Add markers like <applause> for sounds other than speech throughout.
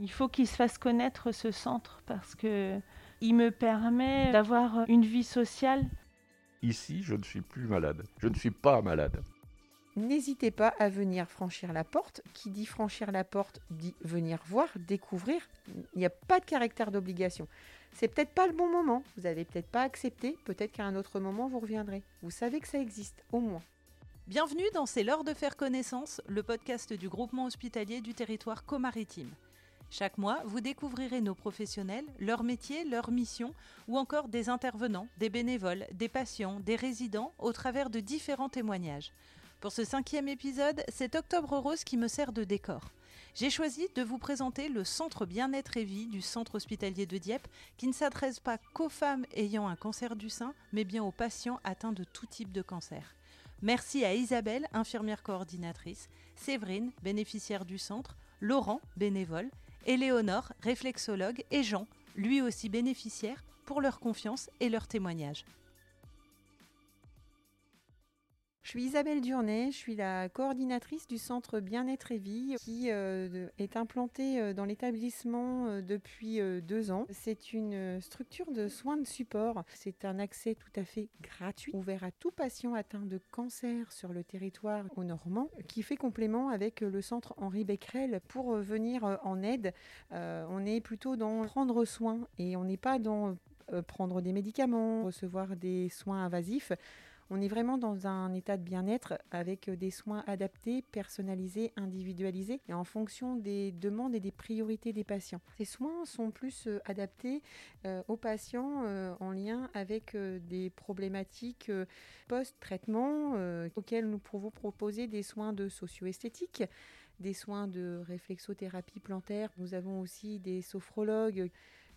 Il faut qu'il se fasse connaître ce centre parce que il me permet d'avoir une vie sociale. Ici, je ne suis plus malade. Je ne suis pas malade. N'hésitez pas à venir franchir la porte. Qui dit franchir la porte dit venir voir, découvrir. Il n'y a pas de caractère d'obligation. C'est peut-être pas le bon moment. Vous n'avez peut-être pas accepté. Peut-être qu'à un autre moment, vous reviendrez. Vous savez que ça existe, au moins. Bienvenue dans C'est l'heure de faire connaissance, le podcast du groupement hospitalier du territoire comaritime. Chaque mois, vous découvrirez nos professionnels, leur métier, leur mission, ou encore des intervenants, des bénévoles, des patients, des résidents, au travers de différents témoignages. Pour ce cinquième épisode, c'est Octobre Rose qui me sert de décor. J'ai choisi de vous présenter le centre bien-être et vie du centre hospitalier de Dieppe, qui ne s'adresse pas qu'aux femmes ayant un cancer du sein, mais bien aux patients atteints de tout type de cancer. Merci à Isabelle, infirmière coordinatrice, Séverine, bénéficiaire du centre, Laurent, bénévole, Éléonore, réflexologue, et Jean, lui aussi bénéficiaire, pour leur confiance et leur témoignage. Je suis Isabelle Durnay, je suis la coordinatrice du centre Bien-être et Vie qui euh, est implanté euh, dans l'établissement euh, depuis deux ans. C'est une structure de soins de support. C'est un accès tout à fait gratuit, ouvert à tout patient atteint de cancer sur le territoire au Normand, qui fait complément avec le centre Henri Becquerel pour venir en aide. on est plutôt dans prendre soin et on n'est pas dans prendre des médicaments, recevoir des soins invasifs. On est vraiment dans un état de bien-être avec des soins adaptés, personnalisés, individualisés et en fonction des demandes et des priorités des patients. Ces soins sont plus euh, adaptés euh, aux patients euh, en lien avec des problématiques post-traitement auxquelles nous pouvons proposer des soins de socio-esthétique des soins de réflexothérapie plantaire. Nous avons aussi des sophrologues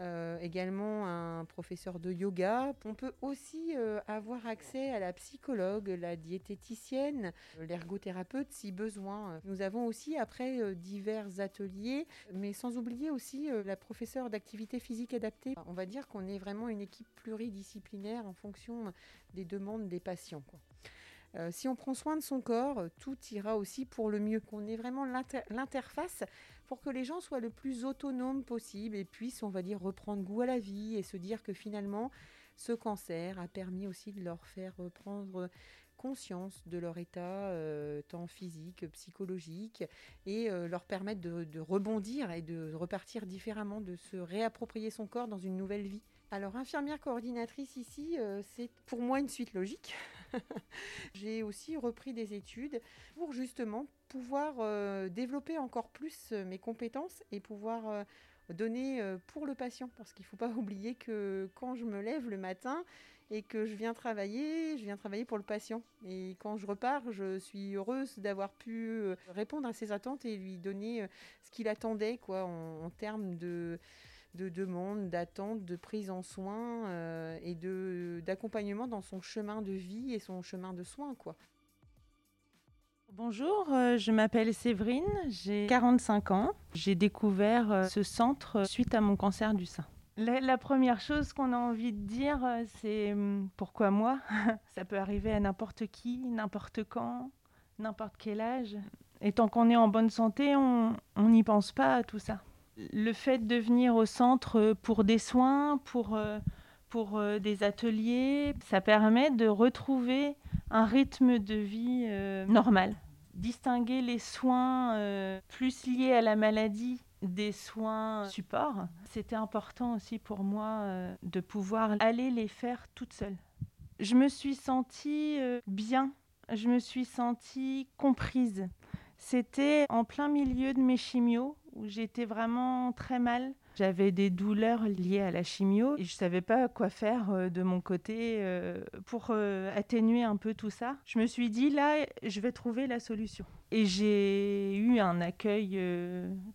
euh, également un professeur de yoga. On peut aussi euh, avoir accès à la psychologue, la diététicienne, l'ergothérapeute si besoin. Nous avons aussi après euh, divers ateliers, mais sans oublier aussi la professeure d'activité physique adaptée. On va dire qu'on est vraiment une équipe pluridisciplinaire en fonction des demandes des patients. Si on prend soin de son corps, tout ira aussi pour le mieux. Qu'on ait vraiment l'interface pour que les gens soient le plus autonomes possible et puissent, on va dire, reprendre goût à la vie et se dire que finalement, ce cancer a permis aussi de leur faire prendre conscience de leur état euh, tant physique, psychologique, et euh, leur permettre de, rebondir et de repartir différemment, de se réapproprier son corps dans une nouvelle vie. Alors, infirmière coordinatrice ici, c'est pour moi une suite logique. <laughs> J'ai aussi repris des études pour justement pouvoir euh, développer encore plus euh, mes compétences et pouvoir euh, donner pour le patient. Parce qu'il ne faut pas <laughs> oublier que quand je me lève le matin et que je viens travailler, je viens travailler pour le patient. Et quand je repars, je suis heureuse d'avoir pu répondre à ses attentes et lui donner ce qu'il attendait quoi, en termes de de demande, d'attente, de prise en soin euh, et de, d'accompagnement dans son chemin de vie et son chemin de soins. Quoi. Bonjour, euh, je m'appelle Séverine, j'ai 45 ans. J'ai découvert euh, ce centre suite à mon cancer du sein. La, première chose qu'on a envie de dire, c'est hum, pourquoi moi? <laughs> Ça peut arriver à n'importe qui, n'importe quand, n'importe quel âge. Et tant qu'on est en bonne santé, on n'y pense pas à tout ça le fait de venir au centre pour des soins, pour, euh, pour euh, des ateliers, ça permet de retrouver un rythme de vie euh, normal. Distinguer les soins plus liés à la maladie des soins support, c'était important aussi pour moi de pouvoir aller les faire toute seule. Je me suis sentie bien, je me suis sentie comprise. C'était en plein milieu de mes chimios où j'étais vraiment très mal. J'avais des douleurs liées à la chimio et je savais pas quoi faire euh, de mon côté euh, pour euh, atténuer un peu tout ça. Je me suis dit là, je vais trouver la solution. Et j'ai eu un accueil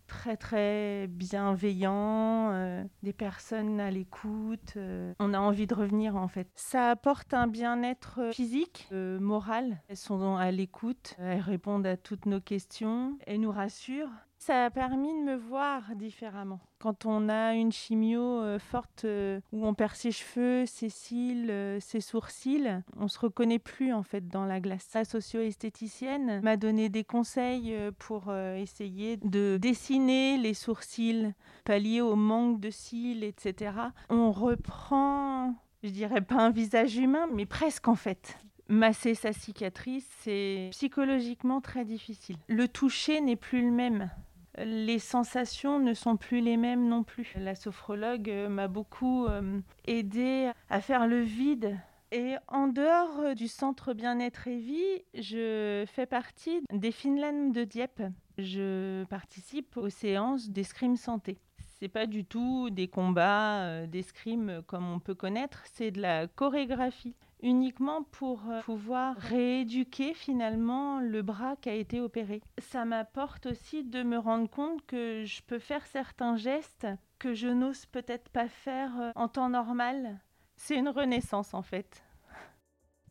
très très bienveillant, des personnes à l'écoute. on a envie de revenir en fait. Ça apporte un bien-être physique, moral. Elles sont à l'écoute, elles répondent à toutes nos questions, elles nous rassurent Ça a permis de me voir différemment. Quand on a une chimio euh, forte euh, où on perd ses cheveux, ses cils, euh, ses sourcils, on se reconnaît plus en fait dans la glace. La socio-esthéticienne m'a donné des conseils pour essayer de dessiner les sourcils, pallier au manque de cils, etc. On reprend, je dirais pas un visage humain, mais presque en fait. Masser sa cicatrice, c'est psychologiquement très difficile. Le toucher n'est plus le même les sensations ne sont plus les mêmes non plus. La sophrologue euh, m'a beaucoup euh, aidé à faire le vide. Et en dehors euh, du centre bien-être et vie, je fais partie des Finland de Dieppe. Je participe aux séances d'escrime santé. C'est pas du tout des combats d'escrime comme on peut connaître, c'est de la chorégraphie uniquement pour euh, pouvoir rééduquer finalement le bras qui a été opéré. Ça m'apporte aussi de me rendre compte que je peux faire certains gestes que je n'ose peut-être pas faire euh, en temps normal. C'est une renaissance en fait.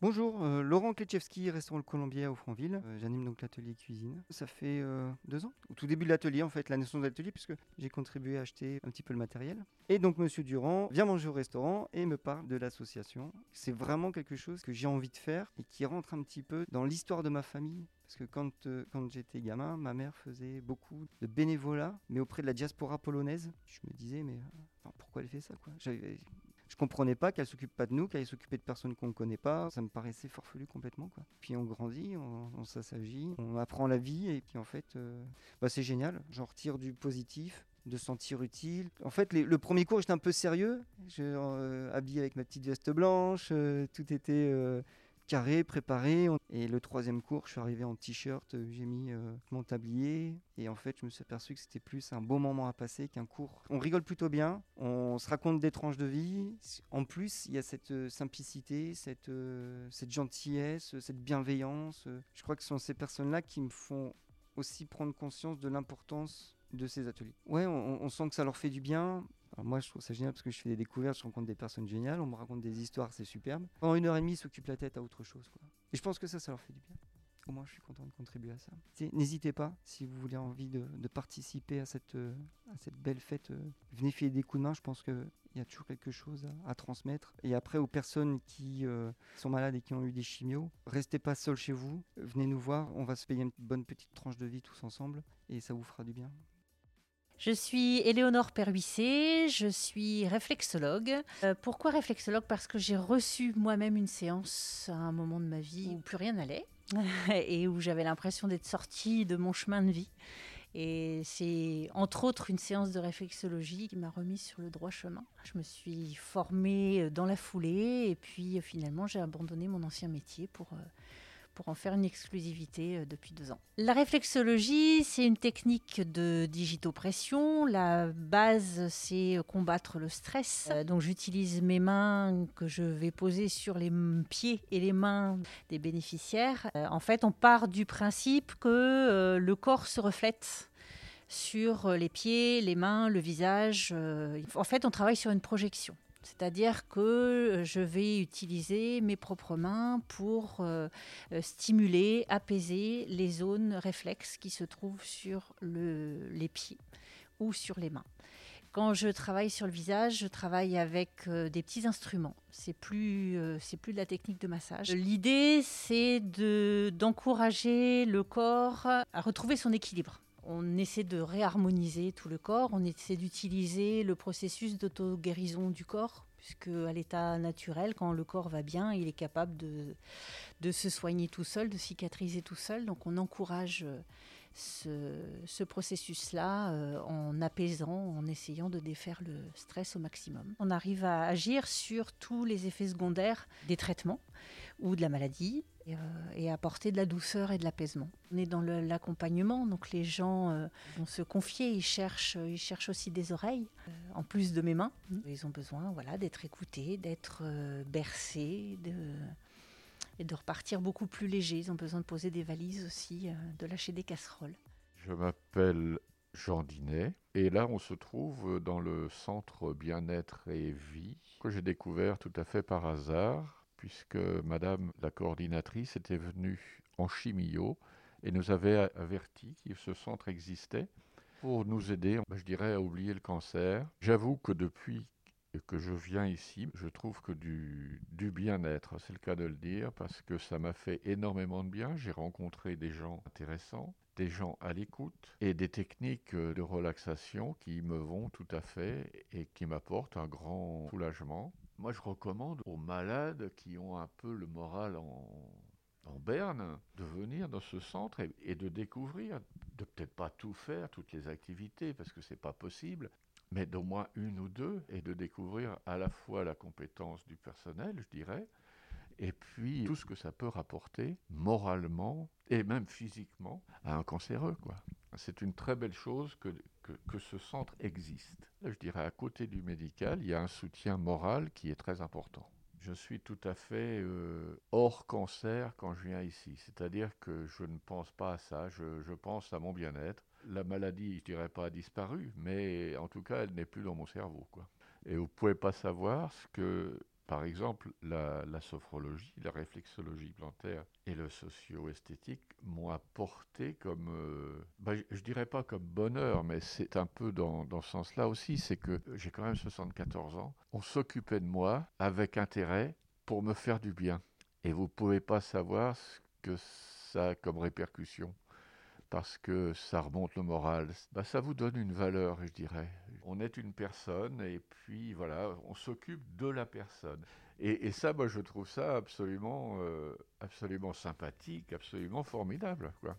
Bonjour, euh, Laurent Kleczewski, restaurant Le Colombier au Franville. Euh, j'anime donc l'atelier cuisine. Ça fait euh, deux ans, au tout début de l'atelier en fait, la de l'atelier, puisque j'ai contribué à acheter un petit peu le matériel. Et donc Monsieur Durand vient manger au restaurant et me parle de l'association. C'est vraiment quelque chose que j'ai envie de faire et qui rentre un petit peu dans l'histoire de ma famille. Parce que quand, quand j'étais gamin, ma mère faisait beaucoup de bénévolat, mais auprès de la diaspora polonaise. Je me disais, mais pourquoi elle fait ça quoi? Je comprenais pas qu'elle s'occupe pas de nous, qu'elle s'occupait de personnes qu'on ne connaît pas. Ça me paraissait farfelu complètement. Quoi. Puis on grandit, on, s'assagit, on apprend la vie et puis en fait, euh, bah, c'est génial. J'en retire du positif de sentir utile. En fait, le premier cours, j'étais un peu sérieux. Je euh, habillé avec ma petite veste blanche, euh, tout était préparé. Et le troisième cours, je suis arrivé en t-shirt, euh, j'ai mis euh, mon tablier. Et en fait, je me suis aperçu que c'était plus un beau moment à passer qu'un cours. On rigole plutôt bien, on se raconte des tranches de vie. En plus, il y a cette euh, simplicité, cette, cette gentillesse, cette bienveillance. Je crois que ce sont ces personnes-là qui me font aussi prendre conscience de l'importance de ces ateliers. Ouais, on, sent que ça leur fait du bien moi, je trouve ça génial parce que je fais des découvertes, je rencontre des personnes géniales, on me raconte des histoires, c'est superbe. Pendant une heure et demie, ils s'occupent la tête à autre chose. Quoi. Et je pense que ça, ça leur fait du bien. Au moins, je suis content de contribuer à ça. N'hésitez pas, si vous voulez envie de, participer à cette, euh, à cette belle fête, euh, venez filer des coups de main. Je pense qu'il y a toujours quelque chose à, transmettre. Et après, aux personnes qui euh, sont malades et qui ont eu des chimios, restez pas seuls chez vous. Venez nous voir. On va se payer une bonne petite tranche de vie tous ensemble et ça vous fera du bien. Je suis Éléonore Perhuissé, je suis réflexologue. Euh, pourquoi réflexologue? Parce que j'ai reçu moi-même une séance à un moment de ma vie où plus rien n'allait <laughs> et où j'avais l'impression d'être sortie de mon chemin de vie. Et c'est entre autres une séance de réflexologie qui m'a remise sur le droit chemin. Je me suis formée dans la foulée et puis finalement j'ai abandonné mon ancien métier pour euh, pour en faire une exclusivité euh, depuis deux ans. La réflexologie, c'est une technique de digitopression. La base, c'est combattre le stress. Euh, donc j'utilise mes mains que je vais poser sur les pieds et les mains des bénéficiaires. Euh, en fait, on part du principe que le corps se reflète sur les pieds, les mains, le visage. En fait, on travaille sur une projection. C'est-à-dire que euh, je vais utiliser mes propres mains pour euh, euh, stimuler, apaiser les zones réflexes qui se trouvent sur les pieds ou sur les mains. Quand je travaille sur le visage, je travaille avec des petits instruments. C'est plus, c'est plus de la technique de massage. L'idée, c'est d'encourager le corps à retrouver son équilibre on essaie de réharmoniser tout le corps, on essaie d'utiliser le processus d'auto-guérison du corps, puisque à l'état naturel, quand le corps va bien, il est capable de, de se soigner tout seul, de cicatriser tout seul. Donc on encourage ce, processus-là euh, en apaisant, en essayant de défaire le stress au maximum. On arrive à agir sur tous les effets secondaires des traitements ou de la maladie et, euh, apporter de la douceur et de l'apaisement. On est dans l'accompagnement, donc les gens euh, vont se confier, ils cherchent, ils cherchent aussi des oreilles, euh, en plus de mes mains. Ils ont besoin voilà, d'être écoutés, d'être bercés, de, et de repartir beaucoup plus légers. Ils ont besoin de poser des valises aussi, de lâcher des casseroles. Je m'appelle Jean Dinet. Et là, on se trouve dans le centre bien-être et vie que j'ai découvert tout à fait par hasard puisque Madame la coordinatrice était venue en chimio et nous avait averti que ce centre existait. pour nous aider, bah, je dirais, à oublier le cancer. J'avoue que depuis que je viens ici, je trouve que du, bien-être, c'est le cas de le dire, parce que ça m'a fait énormément de bien. J'ai rencontré des gens intéressants, des gens à l'écoute et des techniques de relaxation qui me vont tout à fait et qui m'apportent un grand soulagement. Moi, je recommande aux malades qui ont un peu le moral en, en berne, de venir dans ce centre et, de découvrir, de peut-être pas tout faire, toutes les activités, parce que c'est pas possible, mais d'au moins une ou deux, et de découvrir à la fois la compétence du personnel, je dirais, et puis tout ce que ça peut rapporter moralement et même physiquement à un cancéreux. Quoi. C'est une très belle chose que, que, ce centre existe. Je dirais à côté du médical, il y a un soutien moral qui est très important je suis tout à fait euh, hors cancer quand je viens ici. C'est-à-dire que je ne pense pas à ça, je, je pense à mon bien-être. La maladie, je dirais pas a disparu, mais en tout cas, elle n'est plus dans mon cerveau. Quoi. Et vous pouvez pas savoir ce que par exemple, la, sophrologie, la réflexologie plantaire et le socio-esthétique m'ont apporté comme, euh, bah, je, ne dirais pas comme bonheur, mais c'est un peu dans, dans ce sens-là aussi, c'est que j'ai quand même 74 ans, on s'occupait de moi avec intérêt pour me faire du bien. Et vous pouvez pas savoir ce que ça a comme répercussion parce que ça remonte le moral. Bah, ça vous donne une valeur, je dirais. On est une personne et puis voilà, on s'occupe de la personne. Et, ça, moi, je trouve ça absolument, euh, absolument sympathique, absolument formidable, quoi.